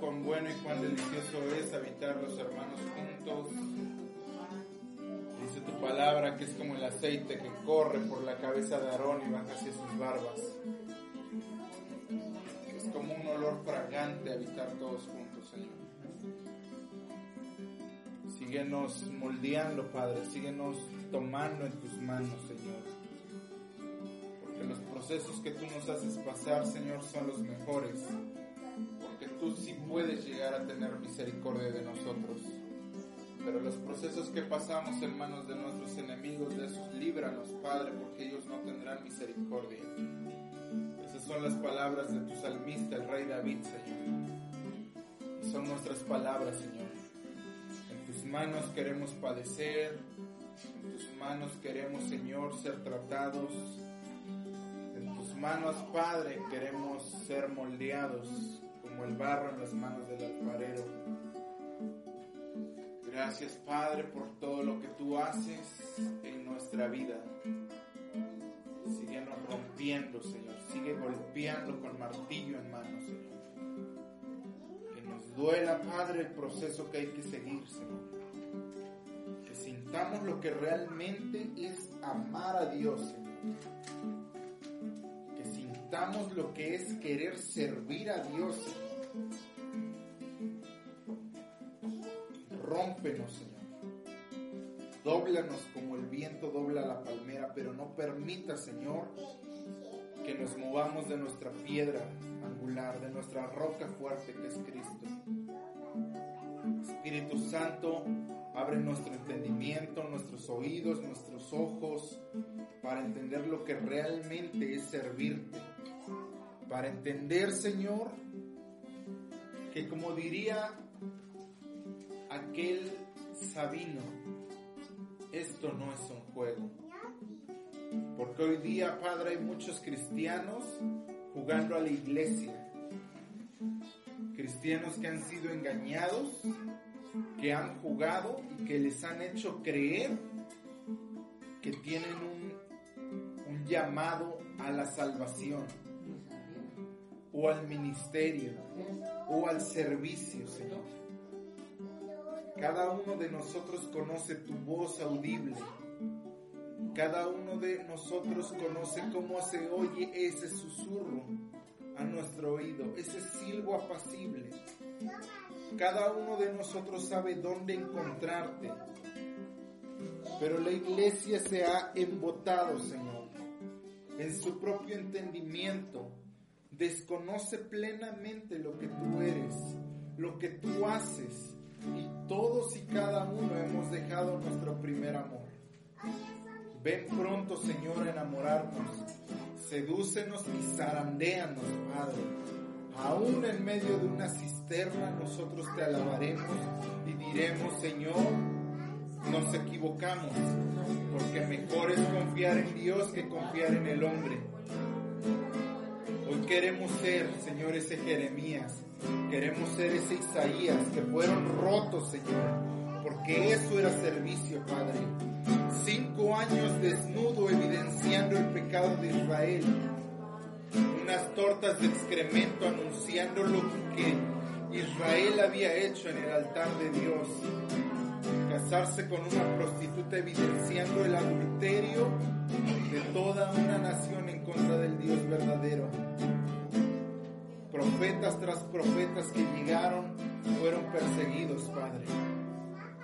cuán bueno y cuán delicioso es habitar los hermanos juntos. Dice tu palabra que es como el aceite que corre por la cabeza de Aarón y baja hacia sus barbas. Es como un olor fragante habitar todos juntos, Señor. Síguenos moldeando, Padre, síguenos tomando en tus manos, Señor. Porque los procesos que tú nos haces pasar, Señor, son los mejores. Porque tú sí puedes llegar a tener misericordia de nosotros. Pero los procesos que pasamos en manos de nuestros enemigos, de líbranos, Padre, porque ellos no tendrán misericordia. Esas son las palabras de tu salmista, el rey David, Señor. Son nuestras palabras, Señor. En tus manos queremos padecer, en tus manos queremos, Señor, ser tratados. En tus manos, Padre, queremos ser moldeados como el barro en las manos del alfarero. Gracias, Padre, por todo lo que tú haces en nuestra vida. Síguenos rompiendo, Señor. Sigue golpeando con martillo en mano, Señor. Que nos duela, Padre, el proceso que hay que seguir, Señor. Que sintamos lo que realmente es amar a Dios, Señor. Lo que es querer servir a Dios. Rómpenos, Señor. Dóblanos como el viento dobla la palmera, pero no permita, Señor, que nos movamos de nuestra piedra angular, de nuestra roca fuerte que es Cristo. Espíritu Santo, abre nuestro entendimiento, nuestros oídos, nuestros ojos, para entender lo que realmente es servirte. Para entender, Señor, que como diría aquel Sabino, esto no es un juego. Porque hoy día, Padre, hay muchos cristianos jugando a la iglesia. Cristianos que han sido engañados, que han jugado y que les han hecho creer que tienen un, llamado a la salvación o al ministerio o al servicio, Señor. Cada uno de nosotros conoce tu voz audible. Cada uno de nosotros conoce cómo se oye ese susurro a nuestro oído, ese silbo apacible. Cada uno de nosotros sabe dónde encontrarte. Pero la iglesia se ha embotado, Señor, en su propio entendimiento. Desconoce plenamente lo que tú eres, lo que tú haces y todos y cada uno hemos dejado nuestro primer amor. Ven pronto, Señor, a enamorarnos. Sedúcenos y zarandéanos, Padre. Aún en medio de una cisterna nosotros te alabaremos y diremos, Señor, nos equivocamos, porque mejor es confiar en Dios que confiar en el hombre. Queremos ser, Señor, ese Jeremías, queremos ser ese Isaías, que fueron rotos, Señor, porque eso era servicio, Padre. Cinco años desnudo evidenciando el pecado de Israel, unas tortas de excremento anunciando lo que Israel había hecho en el altar de Dios, casarse con una prostituta evidenciando el adulterio de toda una nación en contra del Dios verdadero. Profetas tras profetas que llegaron fueron perseguidos, Padre.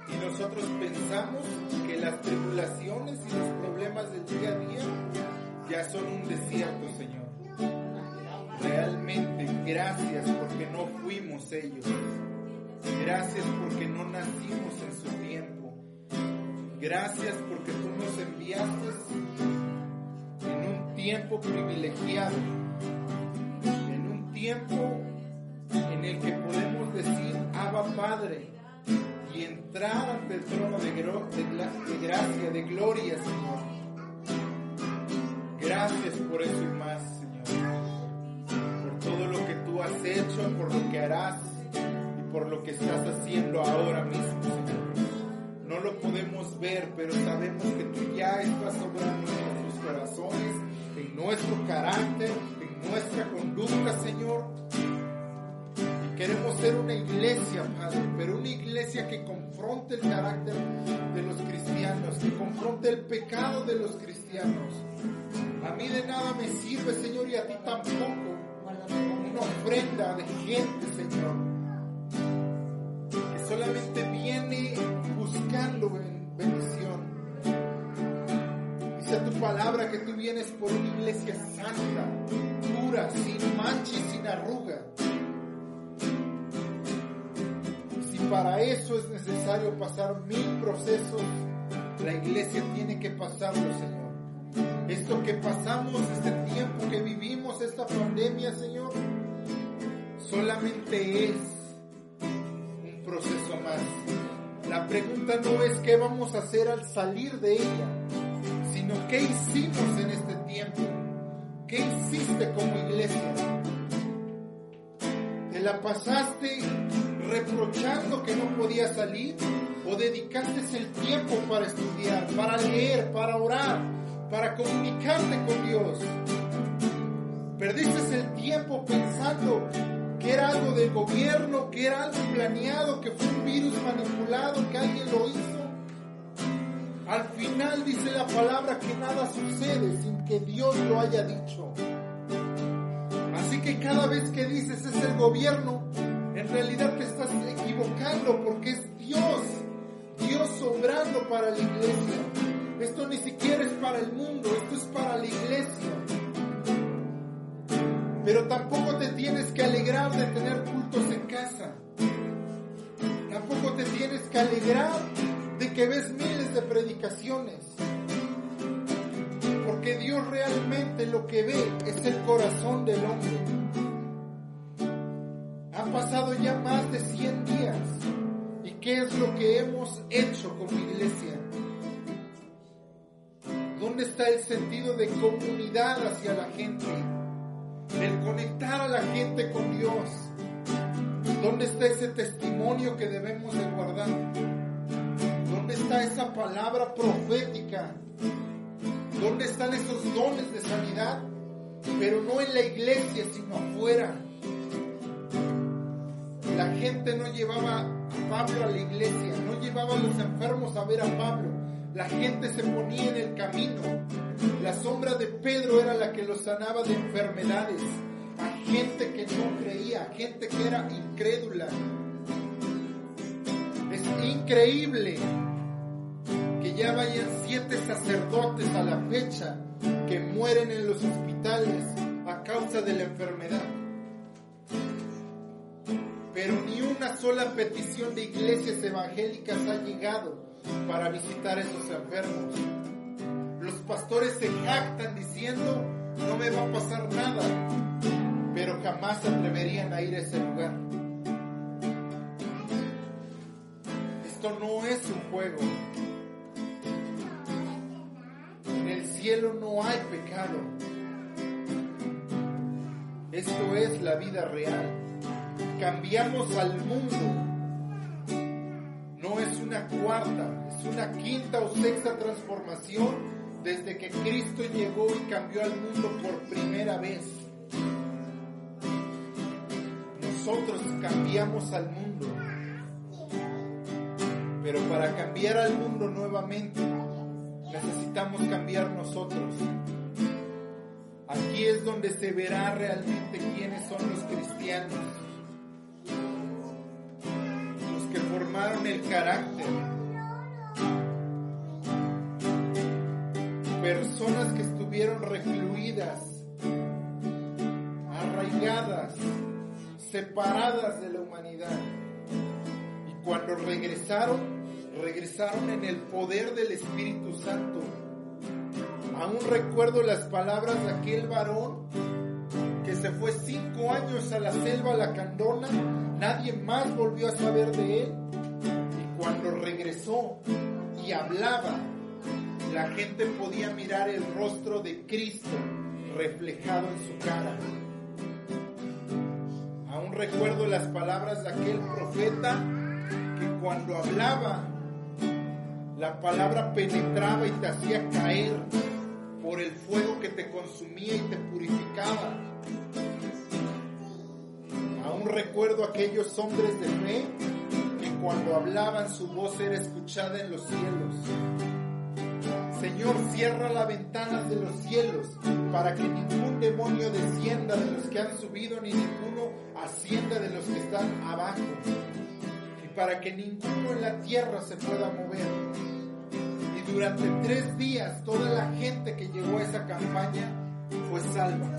Y nosotros pensamos que las tribulaciones y los problemas del día a día ya son un desierto, Señor. Realmente, gracias porque no fuimos ellos. Gracias porque no nacimos en su tiempo. Gracias porque tú nos enviaste en un tiempo privilegiado. Tiempo en el que podemos decir, Abba Padre, y entrar ante el trono de, de, gracia, de gloria, Señor. Gracias por eso y más, Señor. Por todo lo que tú has hecho, por lo que harás y por lo que estás haciendo ahora mismo, Señor. No lo podemos ver, pero sabemos que tú ya estás obrando en nuestros corazones, en nuestro carácter, Señor. Queremos ser una iglesia, Padre, pero una iglesia que confronte el carácter de los cristianos, que confronte el pecado de los cristianos. A mí de nada me sirve, Señor, y a ti tampoco. Una ofrenda de gente, Señor, que solamente viene buscando bendición. Palabra que tú vienes por una iglesia santa, pura, sin mancha y sin arruga. Si para eso es necesario pasar mil procesos, la iglesia tiene que pasarlo, Señor. Esto que pasamos, este tiempo que vivimos, esta pandemia, Señor, solamente es un proceso más. La pregunta no es qué vamos a hacer al salir de ella, sino qué hicimos en este tiempo. ¿Qué hiciste como iglesia? ¿Te la pasaste reprochando que no podías salir? ¿O dedicaste el tiempo para estudiar, para leer, para orar, para comunicarte con Dios? ¿Perdiste el tiempo pensando que era algo del gobierno, que era algo planeado, que fue un virus manipulado, que alguien lo hizo? Al final dice la palabra que nada sucede sin que Dios lo haya dicho. Así que cada vez que dices es el gobierno, en realidad te estás equivocando porque es Dios, Dios sobrando para la iglesia. Esto ni siquiera es para el mundo, esto es para la iglesia. Pero tampoco te tienes que alegrar de tener cultos en casa. Tampoco te tienes que alegrar de que ves miles de predicaciones. Porque Dios realmente lo que ve es el corazón del hombre. Han pasado ya más de 100 días. ¿Y qué es lo que hemos hecho como iglesia? ¿Dónde está el sentido de comunidad hacia la gente? El conectar a la gente con Dios. ¿Dónde está ese testimonio que debemos de guardar? ¿Dónde está esa palabra profética? ¿Dónde están esos dones de sanidad? Pero no en la iglesia, sino afuera. La gente no llevaba a Pablo a la iglesia, no llevaba a los enfermos a ver a Pablo. La gente se ponía en el camino. La sombra de Pedro era la que los sanaba de enfermedades. A gente que no creía, a gente que era incrédula. Es increíble ya vayan siete sacerdotes a la fecha que mueren en los hospitales a causa de la enfermedad. Pero ni una sola petición de iglesias evangélicas ha llegado para visitar a esos enfermos. Los pastores se jactan diciendo, no me va a pasar nada, pero jamás se atreverían a ir a ese lugar. Esto no es un juego. Cielo no hay pecado. Esto es la vida real. Cambiamos al mundo no es una cuarta, es una quinta o sexta transformación desde que Cristo llegó y cambió al mundo por primera vez. Nosotros cambiamos al mundo, pero para cambiar al mundo nuevamente necesitamos cambiar nosotros. Aquí es donde se verá realmente quiénes son los cristianos que formaron el carácter. Personas que estuvieron recluidas, arraigadas, separadas de la humanidad. Y cuando regresaron, regresaron en el poder del Espíritu Santo. Aún recuerdo las palabras de aquel varón que se fue cinco años a la selva lacandona Nadie más volvió a saber de él. Y cuando regresó y hablaba, la gente podía mirar el rostro de Cristo reflejado en su cara. Aún recuerdo las palabras de aquel profeta que cuando hablaba, la palabra penetraba y te hacía caer por el fuego que te consumía y te purificaba Aún recuerdo aquellos hombres de fe que cuando hablaban su voz era escuchada en los cielos. Señor, cierra las ventanas de los cielos para que ningún demonio descienda de los que han subido ni ninguno ascienda de los que están abajo. Para que ninguno en la tierra se pueda mover. Y durante tres días toda la gente que llegó a esa campaña fue salva.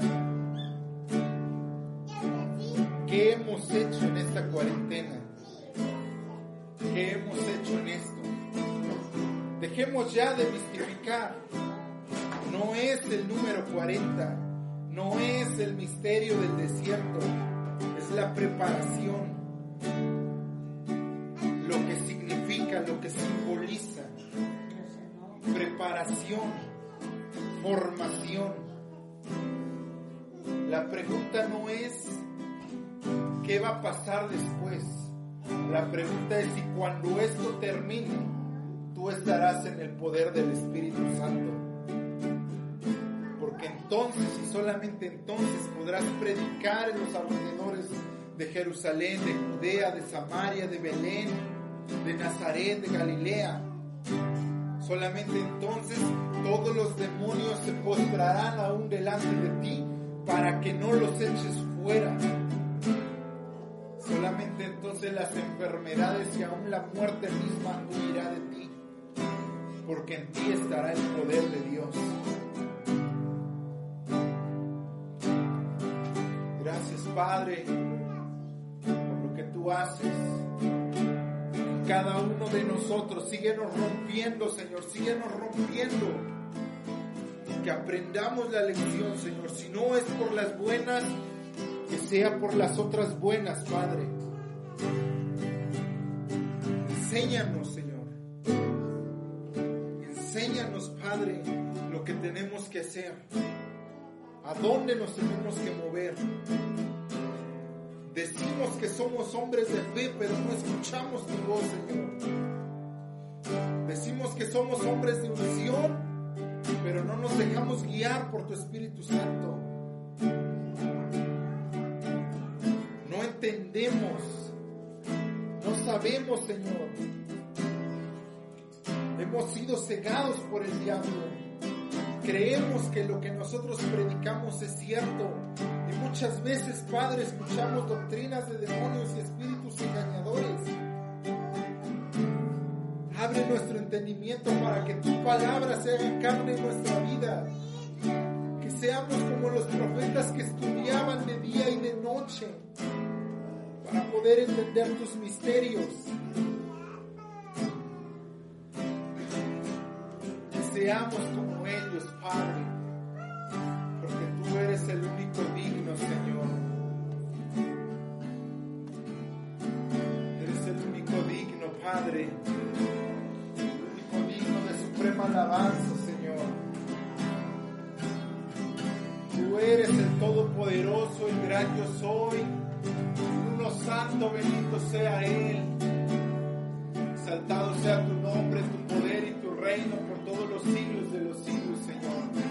¿Qué hemos hecho en esta cuarentena? ¿Qué hemos hecho en esto? Dejemos ya de mistificar. No es el número 40, no es el misterio del desierto, es la preparación, que simboliza. Preparación, formación. La pregunta no es qué va a pasar después. La pregunta es si cuando esto termine, tú estarás en el poder del Espíritu Santo. Porque entonces y solamente entonces podrás predicar en los alrededores de Jerusalén, de Judea, de Samaria, de Belén, de Nazaret, de Galilea. Solamente entonces todos los demonios se postrarán aún delante de ti para que no los eches fuera. Solamente entonces las enfermedades y aún la muerte misma huirá de ti porque en ti estará el poder de Dios. Gracias Padre por lo que tú haces. Cada uno de nosotros, síguenos rompiendo, Señor, síguenos rompiendo. Que aprendamos la lección, Señor. Si no es por las buenas, que sea por las otras buenas, Padre. Enséñanos, Señor Enséñanos, Padre, lo que tenemos que hacer, a dónde nos tenemos que mover. Decimos que somos hombres de fe, pero no escuchamos tu voz, Señor. Decimos que somos hombres de unción, pero no nos dejamos guiar por tu Espíritu Santo. No entendemos, no sabemos, Señor hemos sido cegados por el diablo. Creemos que lo que nosotros predicamos es cierto. Y muchas veces, Padre, escuchamos doctrinas de demonios y espíritus engañadores. Abre nuestro entendimiento para que tu palabra se haga carne en nuestra vida. Que seamos como los profetas que estudiaban de día y de noche para poder entender tus misterios seamos como ellos, Padre, el único digno, Señor. Eres el único digno, Padre, el único digno de suprema alabanza, Señor. Tú eres el Todopoderoso, el gran yo soy, uno santo, bendito sea Él. Exaltado sea tu nombre, tu poder y tu reino por todos los siglos de los siglos, Señor.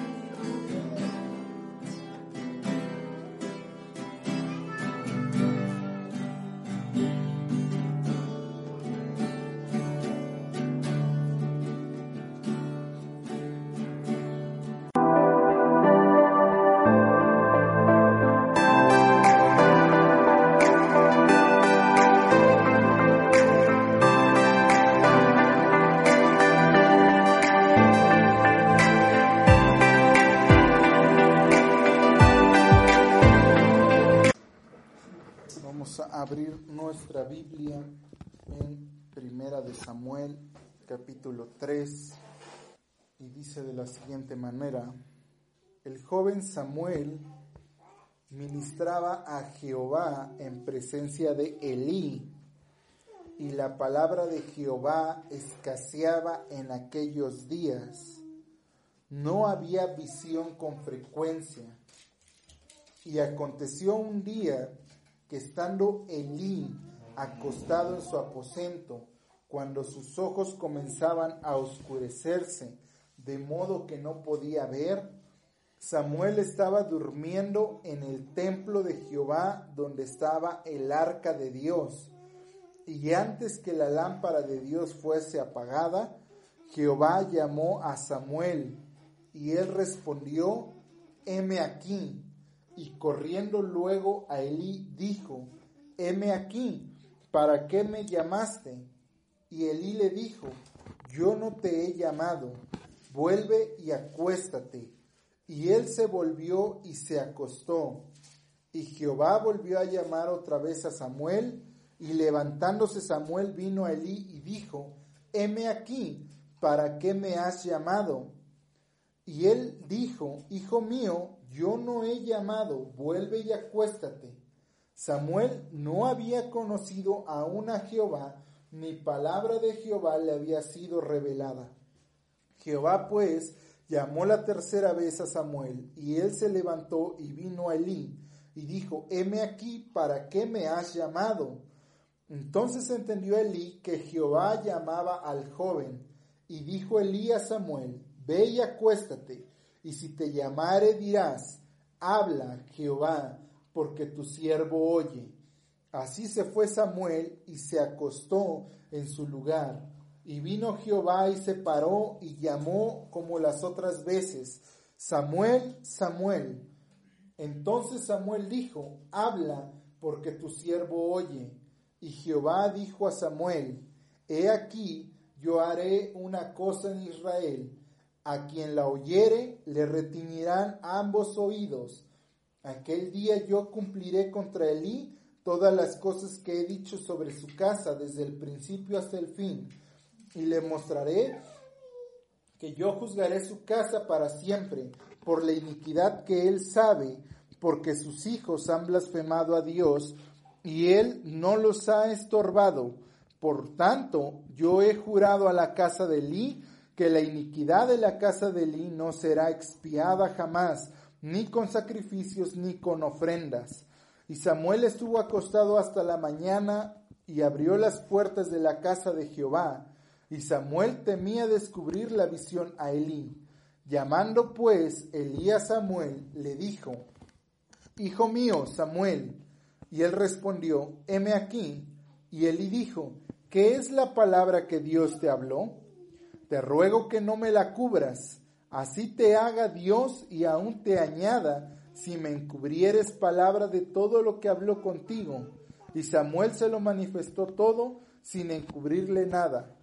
Capítulo 3, y dice de la siguiente manera, el joven Samuel ministraba a Jehová en presencia de Elí, y la palabra de Jehová escaseaba en aquellos días. No había visión con frecuencia. Y aconteció un día que estando Elí acostado en su aposento, cuando sus ojos comenzaban a oscurecerse, de modo que no podía ver, Samuel estaba durmiendo en el templo de Jehová donde estaba el arca de Dios. Y antes que la lámpara de Dios fuese apagada, Jehová llamó a Samuel y él respondió, heme aquí. Y corriendo luego a Elí dijo, heme aquí, ¿para qué me llamaste? Y Elí le dijo, yo no te he llamado, vuelve y acuéstate. Y él se volvió y se acostó. Y Jehová volvió a llamar otra vez a Samuel, y levantándose Samuel vino a Elí y dijo, heme aquí, ¿para qué me has llamado? Y él dijo, Hijo mío, yo no he llamado, vuelve y acuéstate. Samuel no había conocido aún a Jehová, ni palabra de Jehová le había sido revelada. Jehová pues llamó la tercera vez a Samuel, y él se levantó y vino a Elí, y dijo, heme aquí, ¿para qué me has llamado? Entonces entendió Elí que Jehová llamaba al joven, y dijo Elí a Samuel, ve y acuéstate, y si te llamare dirás, habla Jehová, porque tu siervo oye. Así se fue Samuel y se acostó en su lugar. Y vino Jehová y se paró y llamó como las otras veces, Samuel, Samuel. Entonces Samuel dijo, habla, porque tu siervo oye. Y Jehová dijo a Samuel, He aquí, yo haré una cosa en Israel. A quien la oyere, le retiñirán ambos oídos. Aquel día yo cumpliré contra Elí todas las cosas que he dicho sobre su casa desde el principio hasta el fin, y le mostraré que yo juzgaré su casa para siempre por la iniquidad que él sabe, porque sus hijos han blasfemado a Dios y él no los ha estorbado. Por tanto, yo he jurado a la casa de Elí que la iniquidad de la casa de Elí no será expiada jamás, ni con sacrificios ni con ofrendas. Y Samuel estuvo acostado hasta la mañana y abrió las puertas de la casa de Jehová. Y Samuel temía descubrir la visión a Elí. Llamando pues Elí a Samuel, le dijo, Hijo mío, Samuel. Y él respondió, heme aquí. Y Elí dijo, ¿qué es la palabra que Dios te habló? Te ruego que no me la cubras, así te haga Dios y aún te añada si me encubrieres palabra de todo lo que habló contigo. Y Samuel se lo manifestó todo sin encubrirle nada.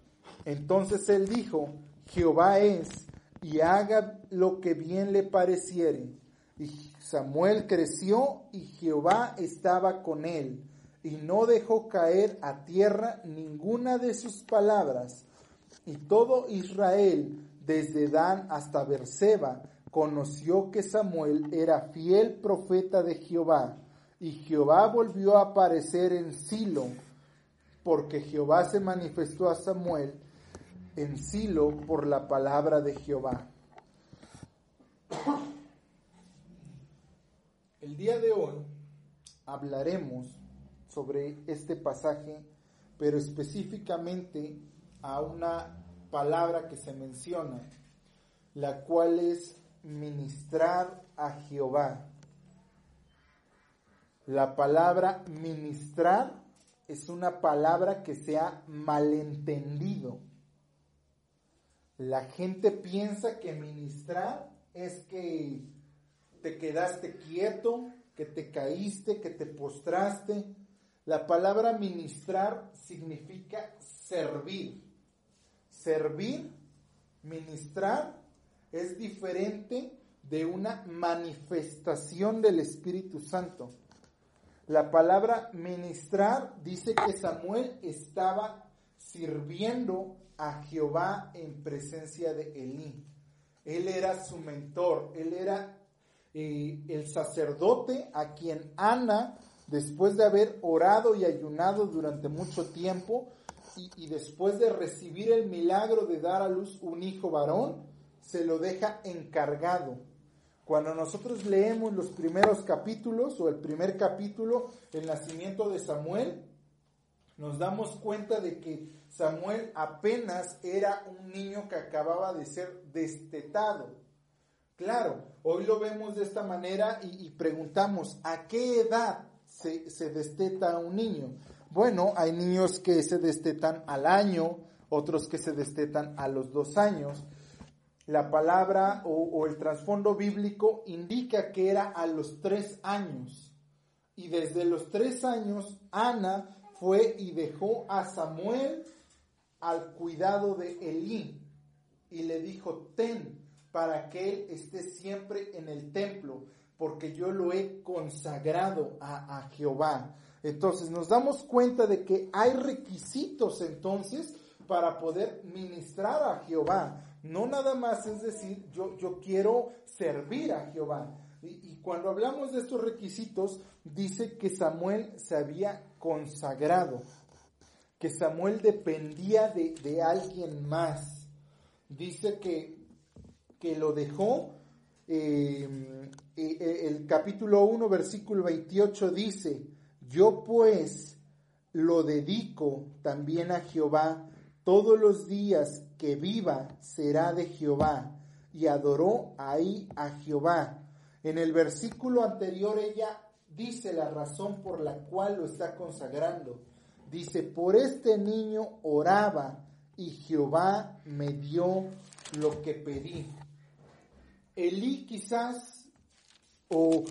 Entonces él dijo, Jehová es, y haga lo que bien le pareciere. Y Samuel creció y Jehová estaba con él, y no dejó caer a tierra ninguna de sus palabras. Y todo Israel, desde Dan hasta Berseba, conoció que Samuel era fiel profeta de Jehová, y Jehová volvió a aparecer en Silo, porque Jehová se manifestó a Samuel en Silo por la palabra de Jehová. El día de hoy hablaremos sobre este pasaje, pero específicamente a una palabra que se menciona, la cual es ministrar a Jehová. La palabra ministrar es una palabra que se ha malentendido. La gente piensa que ministrar es que te quedaste quieto, que te caíste, que te postraste. La palabra ministrar significa servir. Servir, ministrar es diferente de una manifestación del Espíritu Santo. La palabra ministrar dice que Samuel estaba sirviendo a Jehová en presencia de Elí. Él era su mentor, él era eh, el sacerdote a quien Ana, después de haber orado y ayunado durante mucho tiempo, y, y después de recibir el milagro de dar a luz un hijo varón, se lo deja encargado. Cuando nosotros leemos los primeros capítulos o el primer capítulo, el nacimiento de Samuel, nos damos cuenta de que Samuel apenas era un niño que acababa de ser destetado. Claro, hoy lo vemos de esta manera y, preguntamos, ¿a qué edad se, desteta un niño? Bueno, hay niños que se destetan al año, otros que se destetan a los dos años. La palabra o, el trasfondo bíblico indica que era a los tres años. Y desde los tres años, Ana fue y dejó a Samuel al cuidado de Elí y le dijo, ten para que él esté siempre en el templo, porque yo lo he consagrado a, a Jehová. Entonces nos damos cuenta de que hay requisitos entonces para poder ministrar a Jehová. No nada más es decir, yo, yo quiero servir a Jehová. Y, cuando hablamos de estos requisitos, dice que Samuel se había consagrado, que Samuel dependía de, de alguien más. Dice que, que lo dejó, eh, eh, el capítulo 1, versículo 28 dice, yo pues lo dedico también a Jehová, todos los días que viva será de Jehová. Y adoró ahí a Jehová. En el versículo anterior ella dice la razón por la cual lo está consagrando. Dice, por este niño oraba y Jehová me dio lo que pedí. Elí quizás o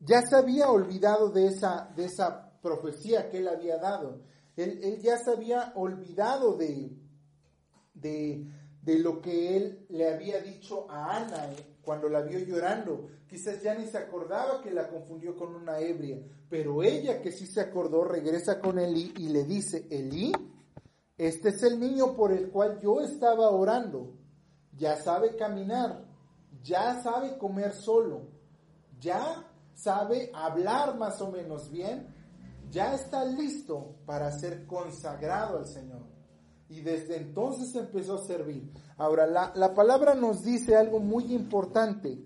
ya se había olvidado de esa, de esa profecía que él había dado. Él, ya se había olvidado de, de, de, lo que él le había dicho a Ana eh, cuando la vio llorando. Quizás ya ni se acordaba que la confundió con una ebria, pero ella que sí se acordó regresa con Elí y le dice, Elí, este es el niño por el cual yo estaba orando. Ya sabe caminar, ya sabe comer solo, ya sabe hablar más o menos bien, ya está listo para ser consagrado al Señor. Y desde entonces empezó a servir. Ahora, la, la palabra nos dice algo muy importante.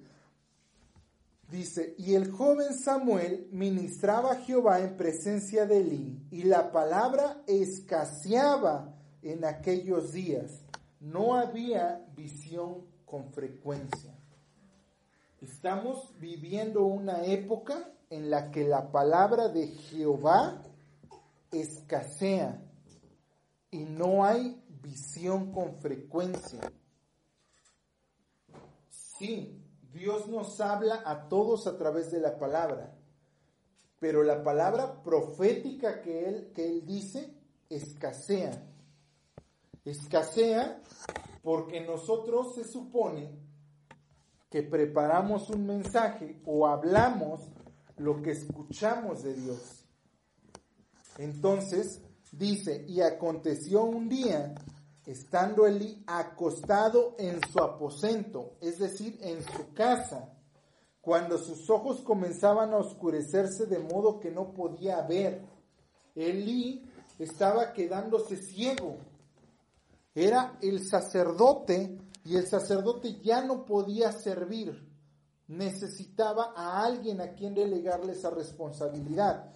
Dice, y el joven Samuel ministraba a Jehová en presencia de Elí, y la palabra escaseaba en aquellos días. No había visión con frecuencia. Estamos viviendo una época en la que la palabra de Jehová escasea y no hay visión con frecuencia. Sí, Dios nos habla a todos a través de la palabra, pero la palabra profética que Él, que él dice escasea. Escasea porque nosotros se supone que preparamos un mensaje o hablamos lo que escuchamos de Dios. Entonces dice, y aconteció un día, estando Elí acostado en su aposento, es decir, en su casa, cuando sus ojos comenzaban a oscurecerse de modo que no podía ver. Elí estaba quedándose ciego. Era el sacerdote y el sacerdote ya no podía servir necesitaba a alguien a quien delegarle esa responsabilidad.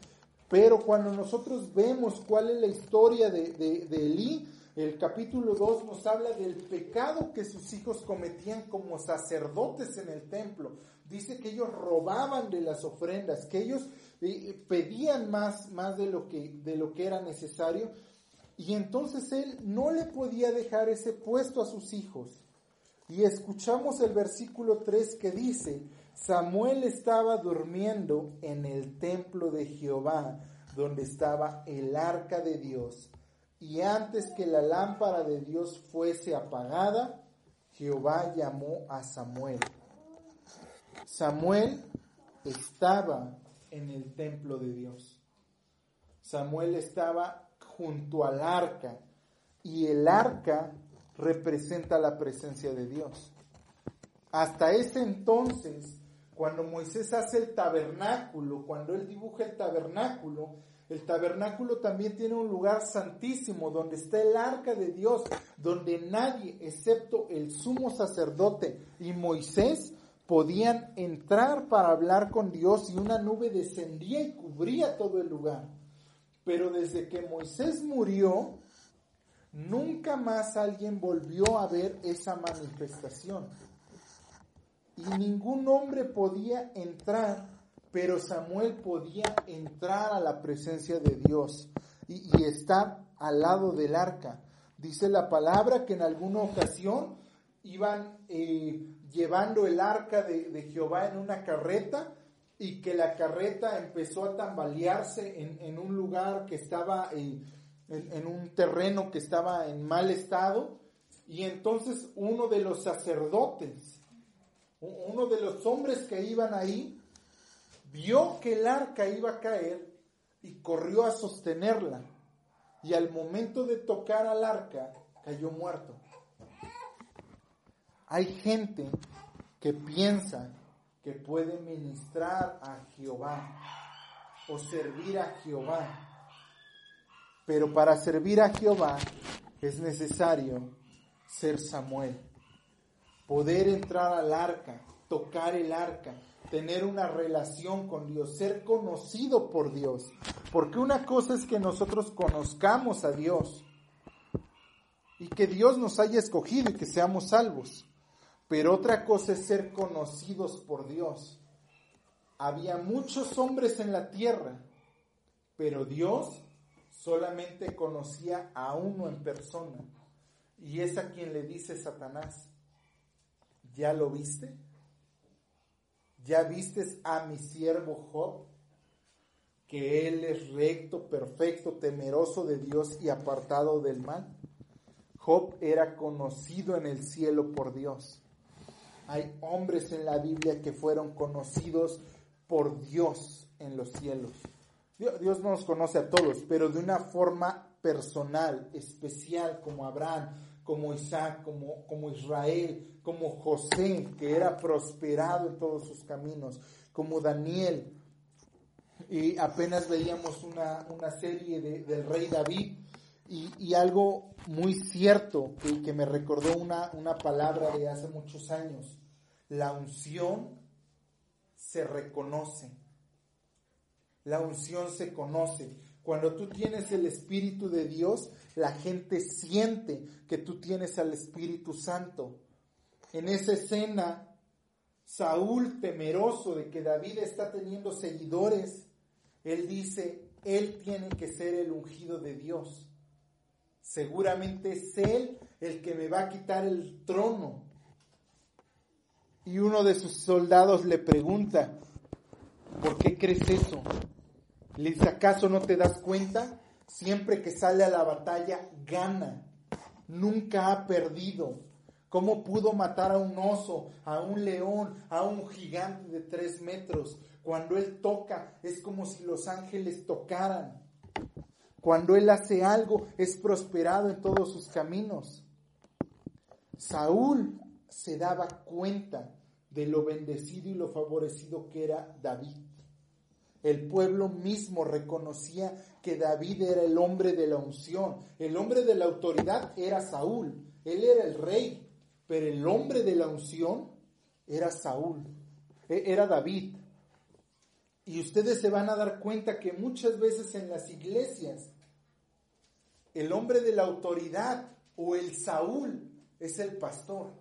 Pero cuando nosotros vemos cuál es la historia de, de, Elí, el capítulo 2 nos habla del pecado que sus hijos cometían como sacerdotes en el templo. Dice que ellos robaban de las ofrendas, que ellos eh, pedían más, más de, lo que, de lo que era necesario. Y entonces él no le podía dejar ese puesto a sus hijos. Y escuchamos el versículo 3 que dice, Samuel estaba durmiendo en el templo de Jehová, donde estaba el arca de Dios. Y antes que la lámpara de Dios fuese apagada, Jehová llamó a Samuel. Samuel estaba en el templo de Dios. Samuel estaba junto al arca y el arca representa la presencia de Dios. Hasta ese entonces, cuando Moisés hace el tabernáculo, cuando él dibuja el tabernáculo, el tabernáculo también tiene un lugar santísimo donde está el arca de Dios, donde nadie, excepto el sumo sacerdote y Moisés, podían entrar para hablar con Dios y una nube descendía y cubría todo el lugar. Pero desde que Moisés murió, Nunca más alguien volvió a ver esa manifestación. Y ningún hombre podía entrar, pero Samuel podía entrar a la presencia de Dios y, y estar al lado del arca. Dice la palabra que en alguna ocasión iban eh, llevando el arca de, Jehová en una carreta y que la carreta empezó a tambalearse en, un lugar que estaba en, en, un terreno que estaba en mal estado y entonces uno de los sacerdotes, uno de los hombres que iban ahí, vio que el arca iba a caer y corrió a sostenerla y al momento de tocar al arca cayó muerto. Hay gente que piensa que puede ministrar a Jehová o servir a Jehová. Pero para servir a Jehová es necesario ser Samuel, poder entrar al arca, tocar el arca, tener una relación con Dios, ser conocido por Dios. Porque una cosa es que nosotros conozcamos a Dios y que Dios nos haya escogido y que seamos salvos. Pero otra cosa es ser conocidos por Dios. Había muchos hombres en la tierra, pero Dios solamente conocía a uno en persona. Y es a quien le dice Satanás, ¿ya lo viste? ¿Ya vistes a mi siervo Job? Que él es recto, perfecto, temeroso de Dios y apartado del mal. Job era conocido en el cielo por Dios. Hay hombres en la Biblia que fueron conocidos por Dios en los cielos. Dios no nos conoce a todos, pero de una forma personal, especial, como Abraham, como Isaac, como, como Israel, como José, que era prosperado en todos sus caminos, como Daniel. Y apenas veíamos una, serie del rey David y, algo muy cierto que, que me recordó una, una palabra de hace muchos años la unción se reconoce. La unción se conoce. Cuando tú tienes el Espíritu de Dios, la gente siente que tú tienes al Espíritu Santo. En esa escena, Saúl, temeroso de que David está teniendo seguidores, él dice, él tiene que ser el ungido de Dios. Seguramente es él el que me va a quitar el trono y uno de sus soldados le pregunta, ¿por qué crees eso? Le dice, ¿acaso no te das cuenta? Siempre que sale a la batalla, gana. Nunca ha perdido. ¿Cómo pudo matar a un oso, a un león, a un gigante de tres metros? Cuando él toca, es como si los ángeles tocaran. Cuando él hace algo, es prosperado en todos sus caminos. Saúl se daba cuenta de lo bendecido y lo favorecido que era David. El pueblo mismo reconocía que David era el hombre de la unción. El hombre de la autoridad era Saúl. Él era el rey. Pero el hombre de la unción era Saúl. E, era David. Y ustedes se van a dar cuenta que muchas veces en las iglesias el hombre de la autoridad o el Saúl es el pastor.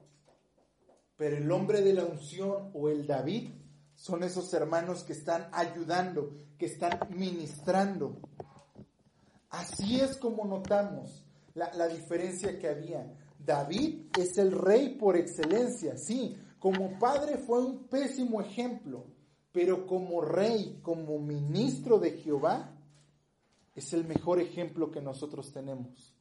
Pero el hombre de la unción o el David son esos hermanos que están ayudando, que están ministrando. Así es como notamos la, diferencia que había. David es el rey por excelencia, sí, como padre fue un pésimo ejemplo, pero como rey, como ministro de Jehová, es el mejor ejemplo que nosotros tenemos.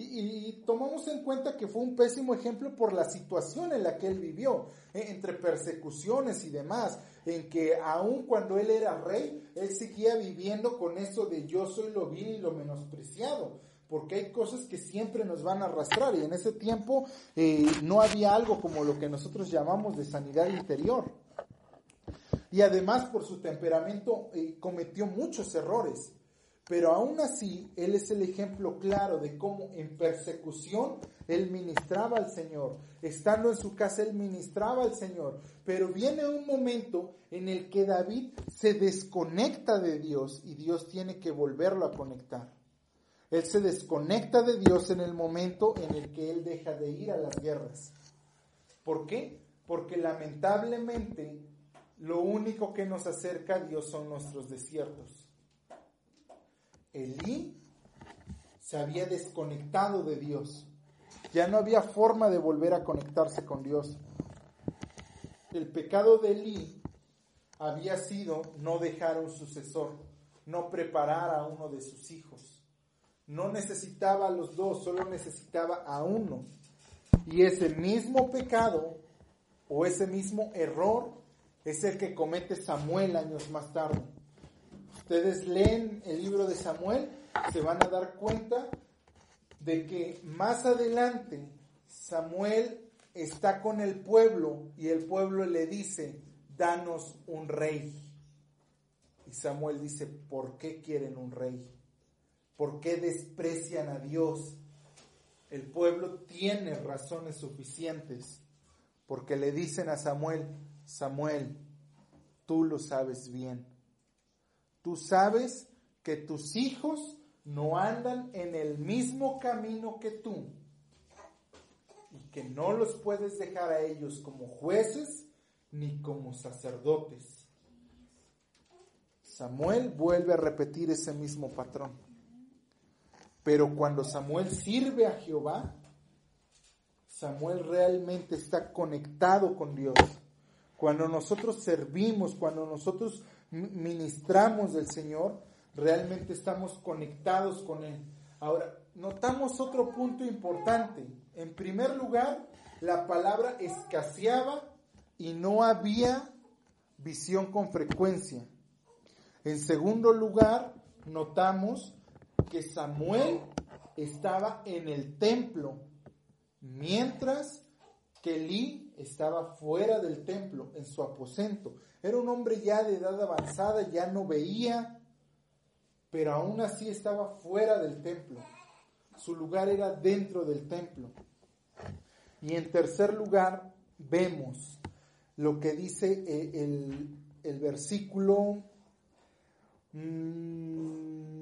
Y, tomamos en cuenta que fue un pésimo ejemplo por la situación en la que él vivió, eh, entre persecuciones y demás, en que aun cuando él era rey, él seguía viviendo con eso de yo soy lo vil y lo menospreciado, porque hay cosas que siempre nos van a arrastrar y en ese tiempo eh, no había algo como lo que nosotros llamamos de sanidad interior. Y además por su temperamento eh, cometió muchos errores. Pero aún así, Él es el ejemplo claro de cómo en persecución Él ministraba al Señor. Estando en su casa, Él ministraba al Señor. Pero viene un momento en el que David se desconecta de Dios y Dios tiene que volverlo a conectar. Él se desconecta de Dios en el momento en el que Él deja de ir a las guerras. ¿Por qué? porque lamentablemente lo único que nos acerca a Dios son nuestros desiertos. Elí se había desconectado de Dios. Ya no había forma de volver a conectarse con Dios. El pecado de Elí había sido no dejar un sucesor, no preparar a uno de sus hijos. No necesitaba a los dos, solo necesitaba a uno. Y ese mismo pecado o ese mismo error es el que comete Samuel años más tarde. Ustedes leen el libro de Samuel, se van a dar cuenta de que más adelante Samuel está con el pueblo y el pueblo le dice, danos un rey. Y Samuel dice, ¿por qué quieren un rey? ¿Por qué desprecian a Dios? El pueblo tiene razones suficientes porque le dicen a Samuel, Samuel, tú lo sabes bien. Tú sabes que tus hijos no andan en el mismo camino que tú y que no los puedes dejar a ellos como jueces ni como sacerdotes. Samuel vuelve a repetir ese mismo patrón. Pero cuando Samuel sirve a Jehová, Samuel realmente está conectado con Dios. Cuando nosotros servimos, cuando nosotros ministramos del Señor, realmente estamos conectados con Él. Ahora, notamos otro punto importante. En primer lugar, la palabra escaseaba y no había visión con frecuencia. En segundo lugar, notamos que Samuel estaba en el templo, mientras que Elí estaba fuera del templo, en su aposento. Era un hombre ya de edad avanzada, ya no veía, pero aún así estaba fuera del templo. Su lugar era dentro del templo. Y en tercer lugar, vemos lo que dice eh, el, el versículo... Mm,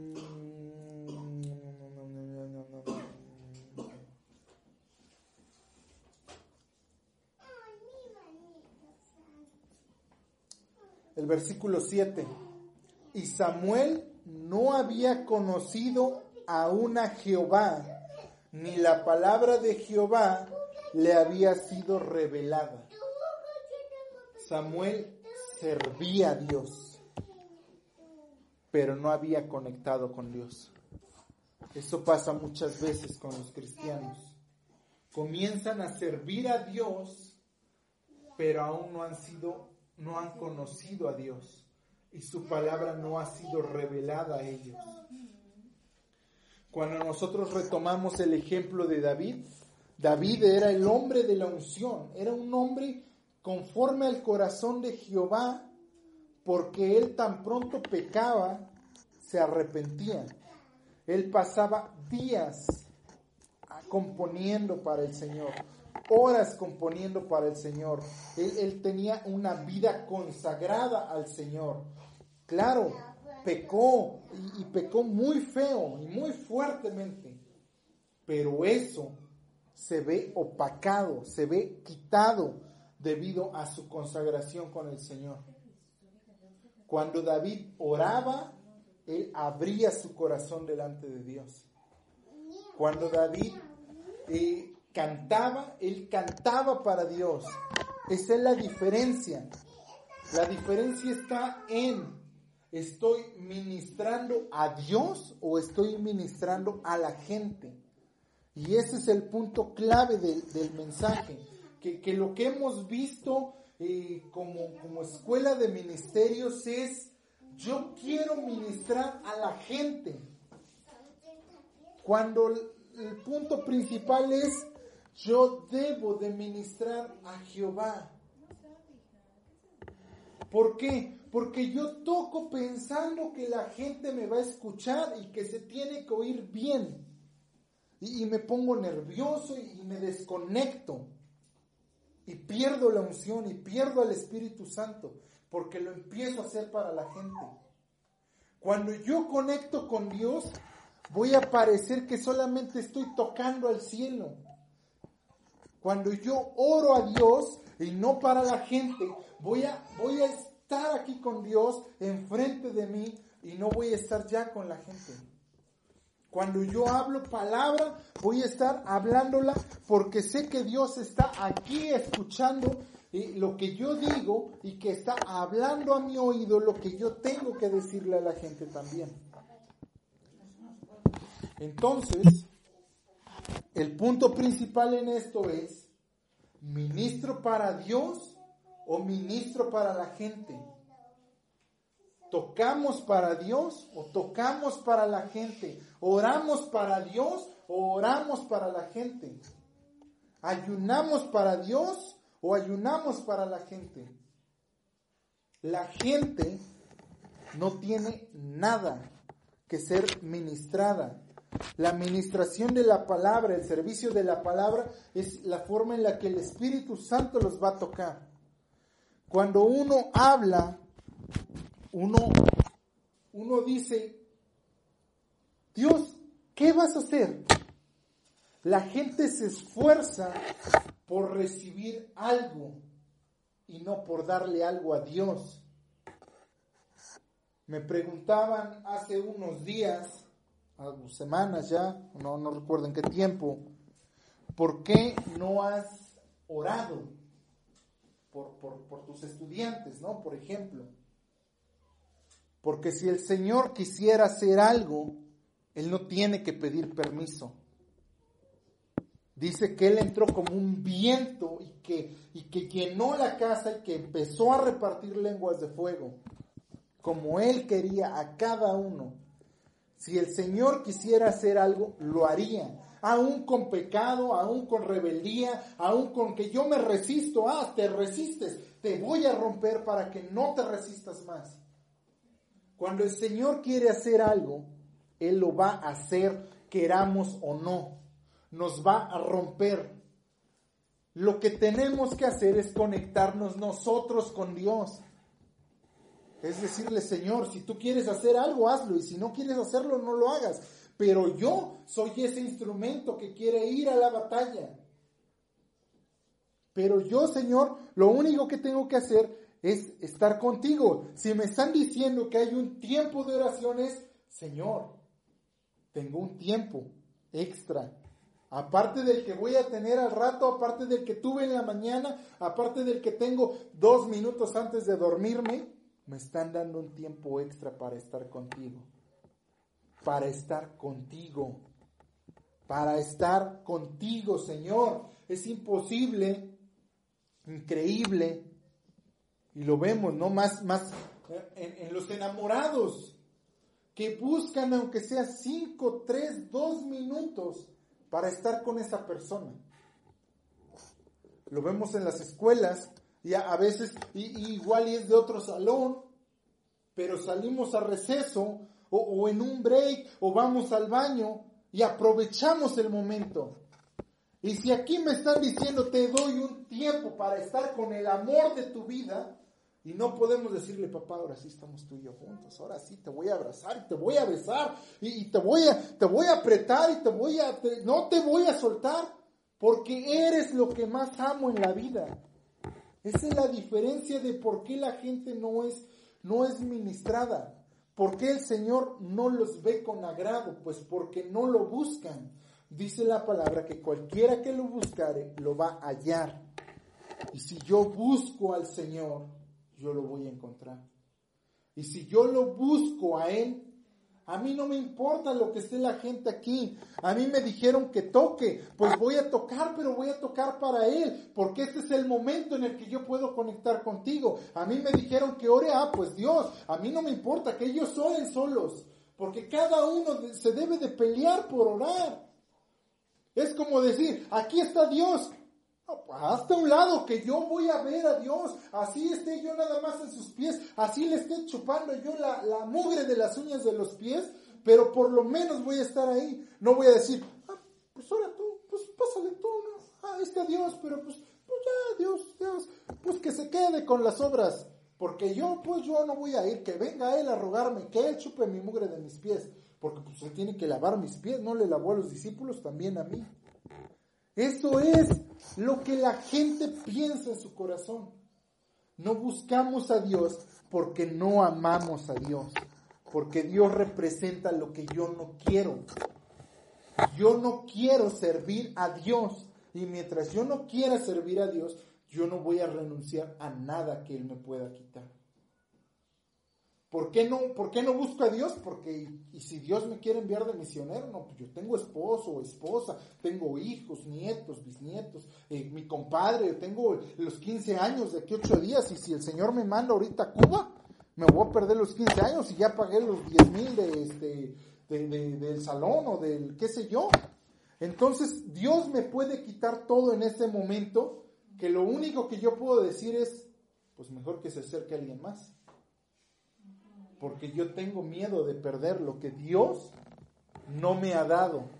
el versículo 7. Y Samuel no había conocido aún a Jehová, ni la palabra de Jehová le había sido revelada. Samuel servía a Dios, pero no había conectado con Dios. Eso pasa muchas veces con los cristianos. Comienzan a servir a Dios, pero aún no han sido no han conocido a Dios y su palabra no ha sido revelada a ellos. Cuando nosotros retomamos el ejemplo de David, David era el hombre de la unción, era un hombre conforme al corazón de Jehová, porque él tan pronto pecaba, se arrepentía. Él pasaba días componiendo para el Señor horas componiendo para el Señor. Él, tenía una vida consagrada al Señor. Claro, pecó y, pecó muy feo y muy fuertemente. Pero eso se ve opacado, se ve quitado debido a su consagración con el Señor. Cuando David oraba, él abría su corazón delante de Dios. Cuando David eh, cantaba, él cantaba para Dios. Esa es la diferencia. La diferencia está en, ¿estoy ministrando a Dios o estoy ministrando a la gente? Y ese es el punto clave del mensaje, que, lo que hemos visto eh, como, como escuela de ministerios es, yo quiero ministrar a la gente. Cuando el punto principal es, yo debo de ministrar a Jehová. ¿Por qué? Porque yo toco pensando que la gente me va a escuchar y que se tiene que oír bien. Y, me pongo nervioso y, y me desconecto. Y pierdo la unción y pierdo al Espíritu Santo porque lo empiezo a hacer para la gente. Cuando yo conecto con Dios, voy a parecer que solamente estoy tocando al cielo cuando yo oro a Dios, y no para la gente. Voy a, voy a estar aquí con Dios enfrente de mí y no voy a estar ya con la gente. Cuando yo hablo palabra, voy a estar hablándola porque sé que Dios está aquí escuchando lo que yo digo y que está hablando a mi oído lo que yo tengo que decirle a la gente también. Entonces, el punto principal en esto es, ¿ministro para Dios o ministro para la gente? ¿Tocamos para Dios o tocamos para la gente? ¿Oramos para Dios o oramos para la gente? ¿Ayunamos para Dios o ayunamos para la gente? La gente no tiene nada que ser ministrada. La administración de la palabra, el servicio de la palabra es la forma en la que el Espíritu Santo los va a tocar. Cuando uno habla, uno, uno dice, Dios, ¿qué vas a hacer? La gente se esfuerza por recibir algo y no por darle algo a Dios. Me preguntaban hace unos días, semanas ya, no, no recuerdo en qué tiempo, ¿por qué no has orado por, por, por tus estudiantes, ¿no? Por ejemplo. Porque si el Señor quisiera hacer algo, Él no tiene que pedir permiso. Dice que Él entró como un viento y que, y que llenó la casa y que empezó a repartir lenguas de fuego, como Él quería a cada uno. Si el Señor quisiera hacer algo, lo haría. Aún con pecado, aún con rebeldía, aún con que yo me resisto. Ah, te resistes. Te voy a romper para que no te resistas más. Cuando el Señor quiere hacer algo, Él lo va a hacer, queramos o no. Nos va a romper. Lo que tenemos que hacer es conectarnos nosotros con Dios. Es decirle, Señor, si tú quieres hacer algo, hazlo. Y si no quieres hacerlo, no lo hagas. Pero yo soy ese instrumento que quiere ir a la batalla. Pero yo, Señor, lo único que tengo que hacer es estar contigo. Si me están diciendo que hay un tiempo de oraciones, Señor, tengo un tiempo extra. Aparte del que voy a tener al rato, aparte del que tuve en la mañana, aparte del que tengo dos minutos antes de dormirme, me están dando un tiempo extra para estar contigo. Para estar contigo. Para estar contigo, Señor. Es imposible, increíble, y lo vemos, ¿no? Más, más en, los enamorados que buscan, aunque sea cinco, tres, dos minutos para estar con esa persona. Lo vemos en las escuelas y a, veces igual y es de otro salón, pero salimos a receso o, en un break o vamos al baño y aprovechamos el momento. Y si aquí me están diciendo te doy un tiempo para estar con el amor de tu vida, y no podemos decirle, papá, ahora sí estamos tú y yo juntos, ahora sí te voy a abrazar y te voy a besar y, te, voy a, te voy a apretar y te voy a, no te voy a soltar, porque eres lo que más amo en la vida. Esa es la diferencia de por qué la gente no es, no es ministrada. ¿Por qué el Señor no los ve con agrado? Pues porque no lo buscan. Dice la palabra que cualquiera que lo buscare lo va a hallar. Y si yo busco al Señor, yo lo voy a encontrar. Y si yo lo busco a Él, a mí no me importa lo que esté la gente aquí. A mí me dijeron que toque, pues voy a tocar, pero voy a tocar para Él, porque este es el momento en el que yo puedo conectar contigo. A mí me dijeron que ore, ah, pues Dios, a mí no me importa que ellos oren solos, porque cada uno se debe de pelear por orar. Es como decir, aquí está Dios, hasta un lado que yo voy a ver a Dios, así esté yo nada más en sus pies, así le esté chupando yo la, la mugre de las uñas de los pies, pero por lo menos voy a estar ahí. No voy a decir, ah, pues ahora tú, pues pásale tú, ¿no? Ah, está Dios, pero pues, pues ya, Dios, Dios, pues que se quede con las obras. Porque yo, pues yo no voy a ir, que venga Él a rogarme, que Él chupe mi mugre de mis pies. Porque pues Él tiene que lavar mis pies, no le lavó a los discípulos, también a mí. Eso es lo que la gente piensa en su corazón. No buscamos a Dios porque no amamos a Dios, porque Dios representa lo que yo no quiero. Yo no quiero servir a Dios y mientras yo no quiera servir a Dios, yo no voy a renunciar a nada que Él me pueda quitar. ¿Por qué no, por qué no busco a Dios? Porque, y si Dios me quiere enviar de misionero, no, pues yo tengo esposo o esposa, tengo hijos, nietos, bisnietos, eh, mi compadre, tengo los 15 años de aquí ocho días, y si el Señor me manda ahorita a Cuba, me voy a perder los 15 años y ya pagué los 10 mil de este, del salón o del qué sé yo. Entonces Dios me puede quitar todo en ese momento, que lo único que yo puedo decir es, pues mejor que se acerque alguien más porque yo tengo miedo de perder lo que Dios no me ha dado,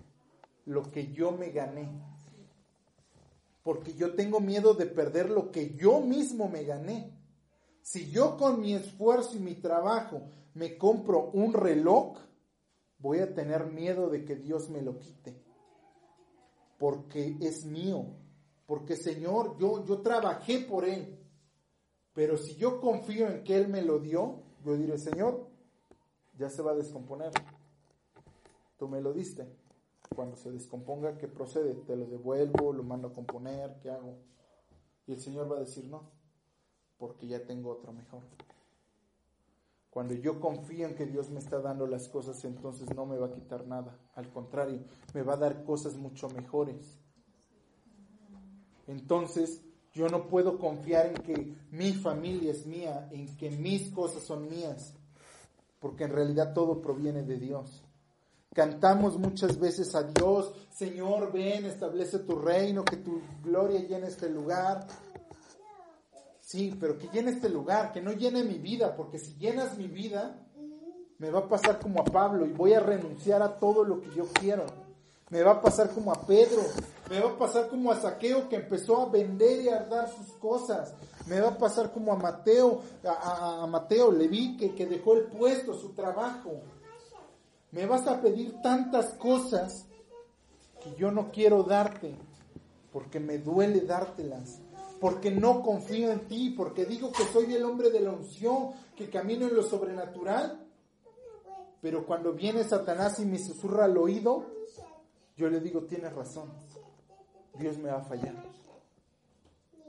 lo que yo me gané. Porque yo tengo miedo de perder lo que yo mismo me gané. Si yo con mi esfuerzo y mi trabajo me compro un reloj, voy a tener miedo de que Dios me lo quite. Porque es mío. Porque Señor, yo, yo trabajé por Él. Pero si yo confío en que Él me lo dio, yo diré, Señor, ya se va a descomponer. Tú me lo diste. Cuando se descomponga, ¿qué procede? Te lo devuelvo, lo mando a componer, ¿qué hago? Y el Señor va a decir, no, porque ya tengo otro mejor. Cuando yo confío en que Dios me está dando las cosas, entonces no me va a quitar nada. Al contrario, me va a dar cosas mucho mejores. Entonces, yo no puedo confiar en que mi familia es mía, en que mis cosas son mías, porque en realidad todo proviene de Dios. Cantamos muchas veces a Dios, Señor, ven, establece tu reino, que tu gloria llene este lugar. Sí, pero que llene este lugar, que no llene mi vida, porque si llenas mi vida, me va a pasar como a Pablo y voy a renunciar a todo lo que yo quiero. Me va a pasar como a Pedro, me va a pasar como a Saqueo que empezó a vender y a dar sus cosas. Me va a pasar como a Mateo, a, Mateo Leví que, que dejó el puesto, su trabajo. Me vas a pedir tantas cosas que yo no quiero darte, porque me duele dártelas, porque no confío en ti, porque digo que soy el hombre de la unción, que camino en lo sobrenatural. Pero cuando viene Satanás y me susurra al oído, yo le digo, tienes razón Dios me va a fallar.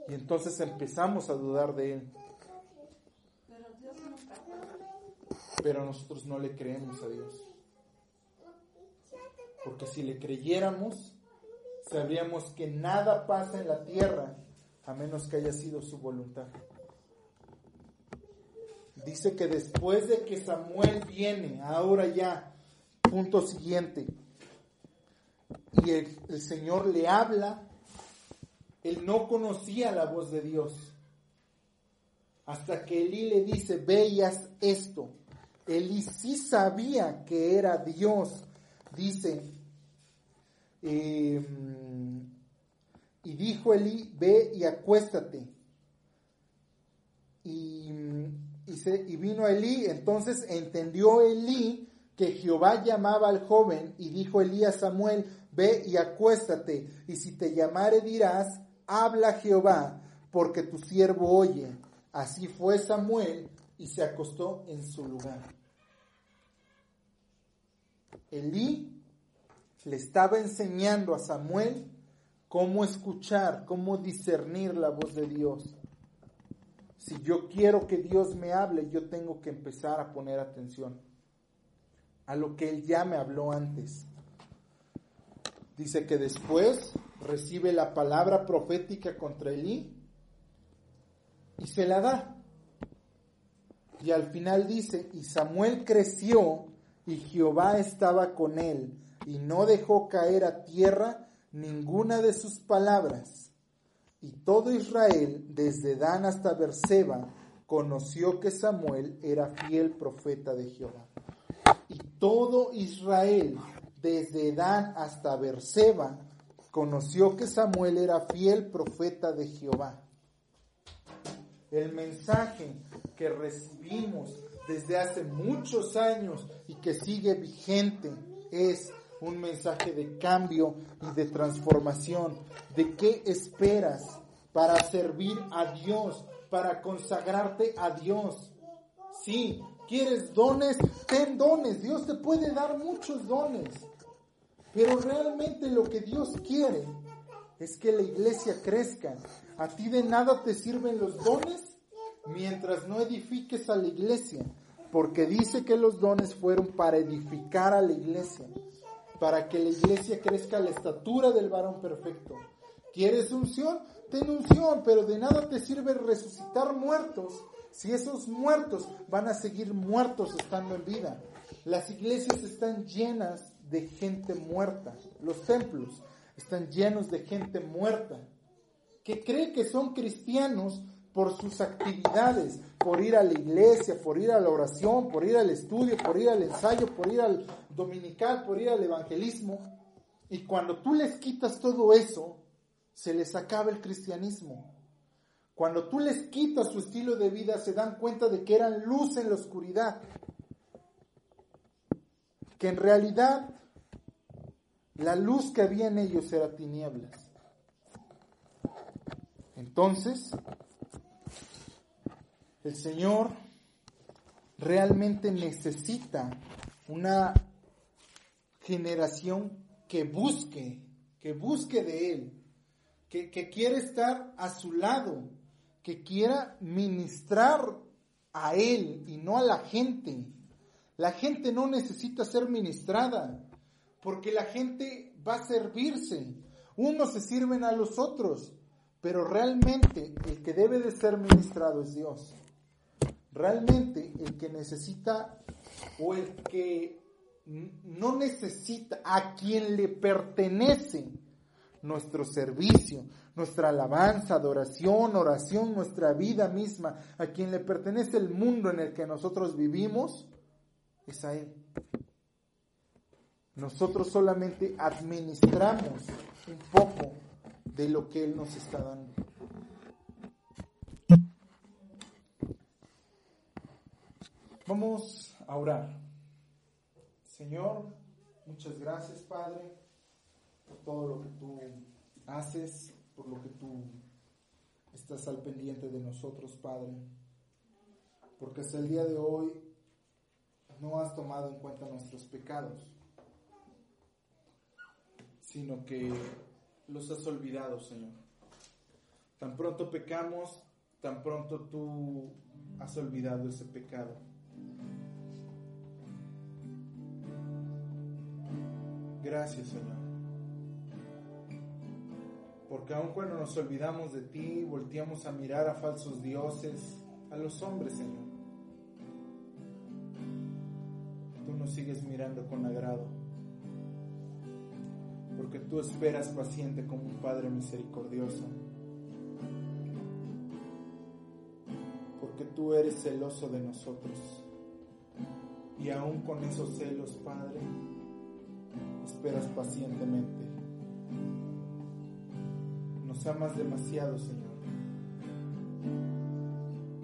Y entonces empezamos a dudar de Él. Pero nosotros no le creemos a Dios. Porque si le creyéramos, sabríamos que nada pasa en la tierra a menos que haya sido su voluntad. Dice que después de que Samuel viene, ahora ya, punto siguiente, el, Señor le habla, él no conocía la voz de Dios. Hasta que Elí le dice, veías esto. Elí sí sabía que era Dios. Dice, em, y dijo Elí, ve y acuéstate. Y, y, se, y vino Elí, entonces entendió Elí que Jehová llamaba al joven y dijo Elí a Samuel, ve y acuéstate, y si te llamare dirás, habla Jehová, porque tu siervo oye. Así fue Samuel y se acostó en su lugar. Elí le estaba enseñando a Samuel cómo escuchar, cómo discernir la voz de Dios. Si yo quiero que Dios me hable, yo tengo que empezar a poner atención a lo que Él ya me habló antes. Dice que después recibe la palabra profética contra Elí y se la da. Y al final dice, y Samuel creció y Jehová estaba con él y no dejó caer a tierra ninguna de sus palabras. Y todo Israel, desde Dan hasta Berseba, conoció que Samuel era fiel profeta de Jehová. Y todo Israel desde Dan hasta Berseba, conoció que Samuel era fiel profeta de Jehová. El mensaje que recibimos desde hace muchos años y que sigue vigente es un mensaje de cambio y de transformación. ¿De qué esperas para servir a Dios, para consagrarte a Dios? Sí, quieres dones, ten dones. Dios te puede dar muchos dones. Pero realmente lo que Dios quiere es que la iglesia crezca. A ti de nada te sirven los dones mientras no edifiques a la iglesia, porque dice que los dones fueron para edificar a la iglesia, para que la iglesia crezca a la estatura del varón perfecto. ¿Quieres unción? Ten unción, pero de nada te sirve resucitar muertos si esos muertos van a seguir muertos estando en vida. Las iglesias están llenas de gente muerta, los templos están llenos de gente muerta, que cree que son cristianos por sus actividades, por ir a la iglesia, por ir a la oración, por ir al estudio, por ir al ensayo, por ir al dominical, por ir al evangelismo. Y cuando tú les quitas todo eso, se les acaba el cristianismo. Cuando tú les quitas su estilo de vida, se dan cuenta de que eran luz en la oscuridad. Que en realidad la luz que había en ellos era tinieblas. Entonces, el Señor realmente necesita una generación que busque, que busque de Él, que, que quiera estar a su lado, que quiera ministrar a Él y no a la gente. La gente no necesita ser ministrada, porque la gente va a servirse. Unos se sirven a los otros, pero realmente el que debe de ser ministrado es Dios. Realmente el que necesita o el que no necesita, a quien le pertenece nuestro servicio, nuestra alabanza, adoración, oración, nuestra vida misma, a quien le pertenece el mundo en el que nosotros vivimos, es a Él. Nosotros solamente administramos un poco de lo que Él nos está dando. Vamos a orar. Señor, muchas gracias, Padre, todo lo que tú haces, por lo que tú estás al pendiente de nosotros, Padre. Porque hasta el día de hoy no has tomado en cuenta nuestros pecados, sino que los has olvidado, Señor. Tan pronto pecamos, tan pronto tú has olvidado ese pecado. Gracias, Señor. Porque aun cuando nos olvidamos de ti, volteamos a mirar a falsos dioses, a los hombres, Señor. Tú nos sigues mirando con agrado. Porque tú esperas paciente como un Padre misericordioso. Porque tú eres celoso de nosotros. Y aún con esos celos, Padre, esperas pacientemente. Nos amas demasiado, Señor.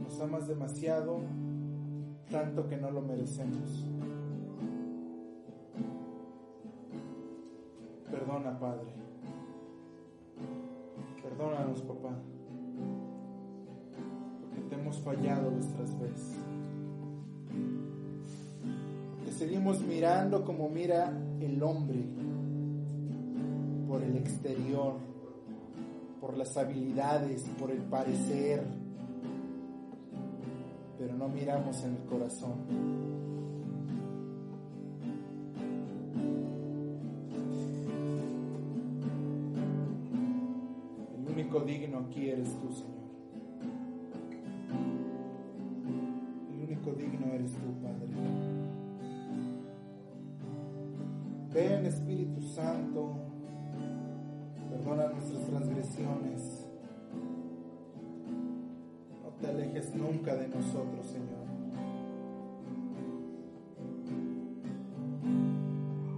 Nos amas demasiado, tanto que no lo merecemos. Perdona, Padre. Perdónanos, papá. Porque te hemos fallado nuestras veces seguimos mirando como mira el hombre, por el exterior, por las habilidades, por el parecer, pero no miramos en el corazón. El único digno aquí eres tú, Señor. De nosotros, Señor.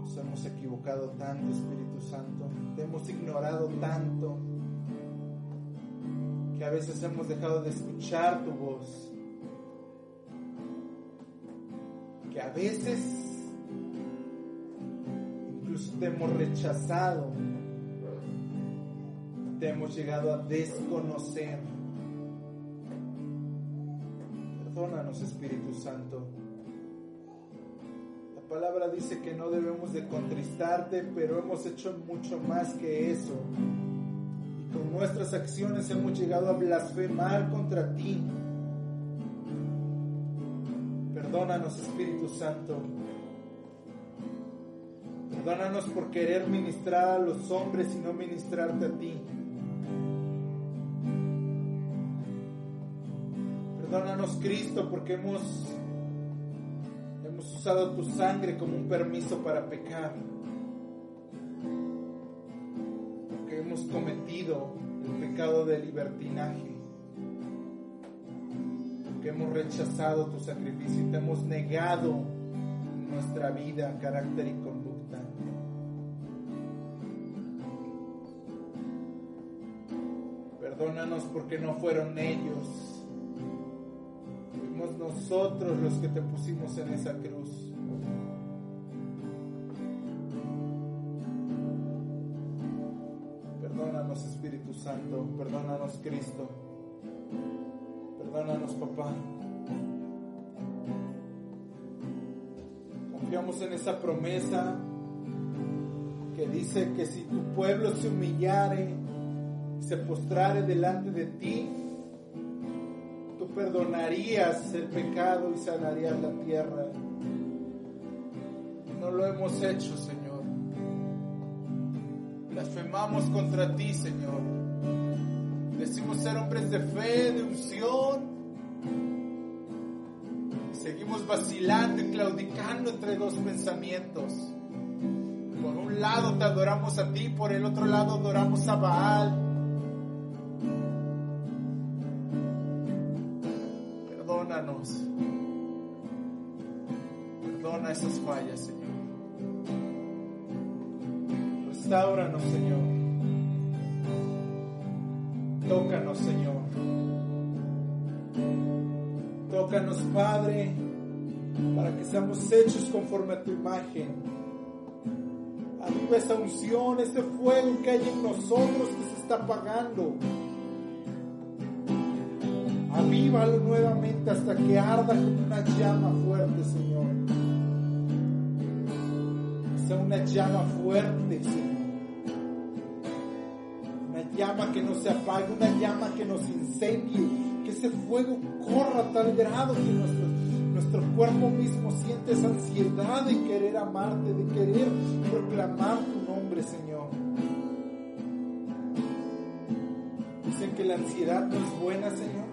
Nos hemos equivocado tanto, Espíritu Santo. Te hemos ignorado tanto que a veces hemos dejado de escuchar tu voz. Que a veces incluso te hemos rechazado, te hemos llegado a desconocer. Perdónanos, Espíritu Santo. La palabra dice que no debemos de contristarte, pero hemos hecho mucho más que eso. Y con nuestras acciones hemos llegado a blasfemar contra ti. Perdónanos, Espíritu Santo. Perdónanos por querer ministrar a los hombres y no ministrarte a ti. Perdónanos, Cristo, porque hemos, hemos usado tu sangre como un permiso para pecar. Porque hemos cometido el pecado de libertinaje. Porque hemos rechazado tu sacrificio y te hemos negado nuestra vida, carácter y conducta. Perdónanos porque no fueron ellos nosotros los que te pusimos en esa cruz. Perdónanos Espíritu Santo, perdónanos Cristo, perdónanos papá. Confiamos en esa promesa que dice que si tu pueblo se humillare, se postrare delante de ti, perdonarías el pecado y sanarías la tierra. No lo hemos hecho, Señor. Blasfemamos contra ti, Señor. Decimos ser hombres de fe, de unción. Seguimos vacilando y claudicando entre dos pensamientos. Por un lado te adoramos a ti, por el otro lado adoramos a Baal. Perdona esas fallas, Señor. Restauranos, Señor. Tócanos, Señor. Tócanos, Padre, para que seamos hechos conforme a tu imagen. Aviva esa unción, ese fuego que hay en nosotros que se está apagando avívalo nuevamente hasta que arda como una llama fuerte, Señor. Sea una llama fuerte, Señor. Una llama que no se apague, una llama que nos incendie, que ese fuego corra a tal grado que nuestro, nuestro cuerpo mismo siente esa ansiedad de querer amarte, de querer proclamar tu nombre, Señor. Dicen que la ansiedad no es buena, Señor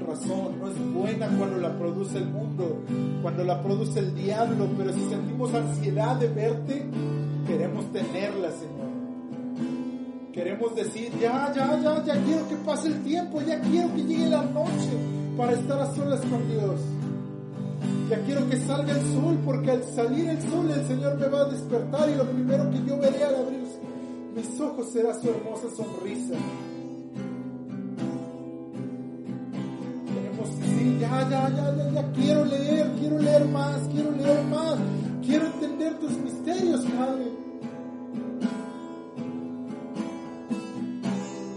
razón, no es buena cuando la produce el mundo, cuando la produce el diablo, pero si sentimos ansiedad de verte, queremos tenerla, Señor. Queremos decir, ya, ya, ya, ya quiero que pase el tiempo, ya quiero que llegue la noche para estar a solas con Dios. Ya quiero que salga el sol, porque al salir el sol el Señor me va a despertar y lo primero que yo veré al abrir mis ojos será su hermosa sonrisa. Ya, ya, ya, ya, ya, quiero leer, quiero leer más, quiero leer más, quiero entender tus misterios, Padre.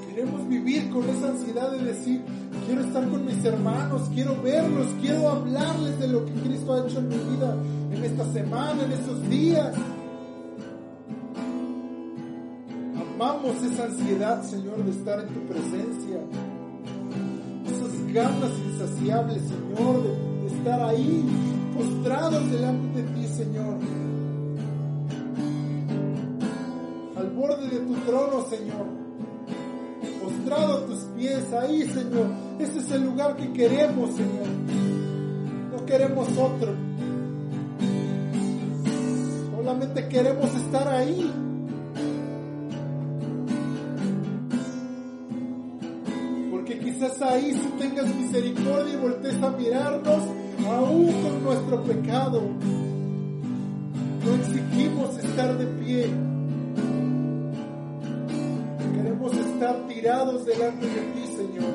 Queremos vivir con esa ansiedad de decir, quiero estar con mis hermanos, quiero verlos, quiero hablarles de lo que Cristo ha hecho en mi vida, en esta semana, en estos días. Amamos esa ansiedad, Señor, de estar en tu presencia ganas insaciables, Señor, de, estar ahí, postrados delante de ti, Señor. Al borde de tu trono, Señor. Postrado a tus pies, ahí, Señor. Ese es el lugar que queremos, Señor. No queremos otro. Solamente queremos estar ahí. Ahí si tengas misericordia y voltees a mirarnos aún con nuestro pecado. No exigimos estar de pie. Queremos estar tirados delante de ti, Señor.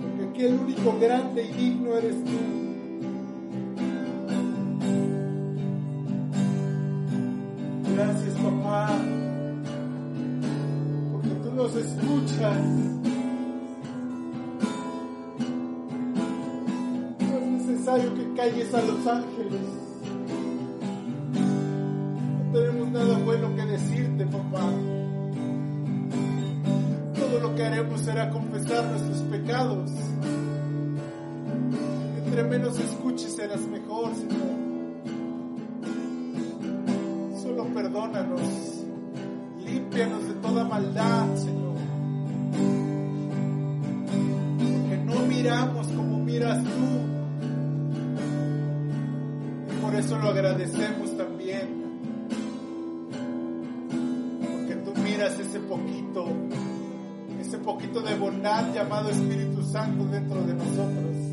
Porque aquí el único grande y digno eres tú. Nos escuchas. No es necesario que calles a los ángeles. No tenemos nada bueno que decirte, papá. Todo lo que haremos será confesar nuestros pecados. Entre menos escuches serás mejor, Señor. Solo perdónanos. De toda maldad, Señor. Porque no miramos como miras tú. Y por eso lo agradecemos también. Porque tú miras ese poquito, ese poquito de bondad llamado Espíritu Santo dentro de nosotros.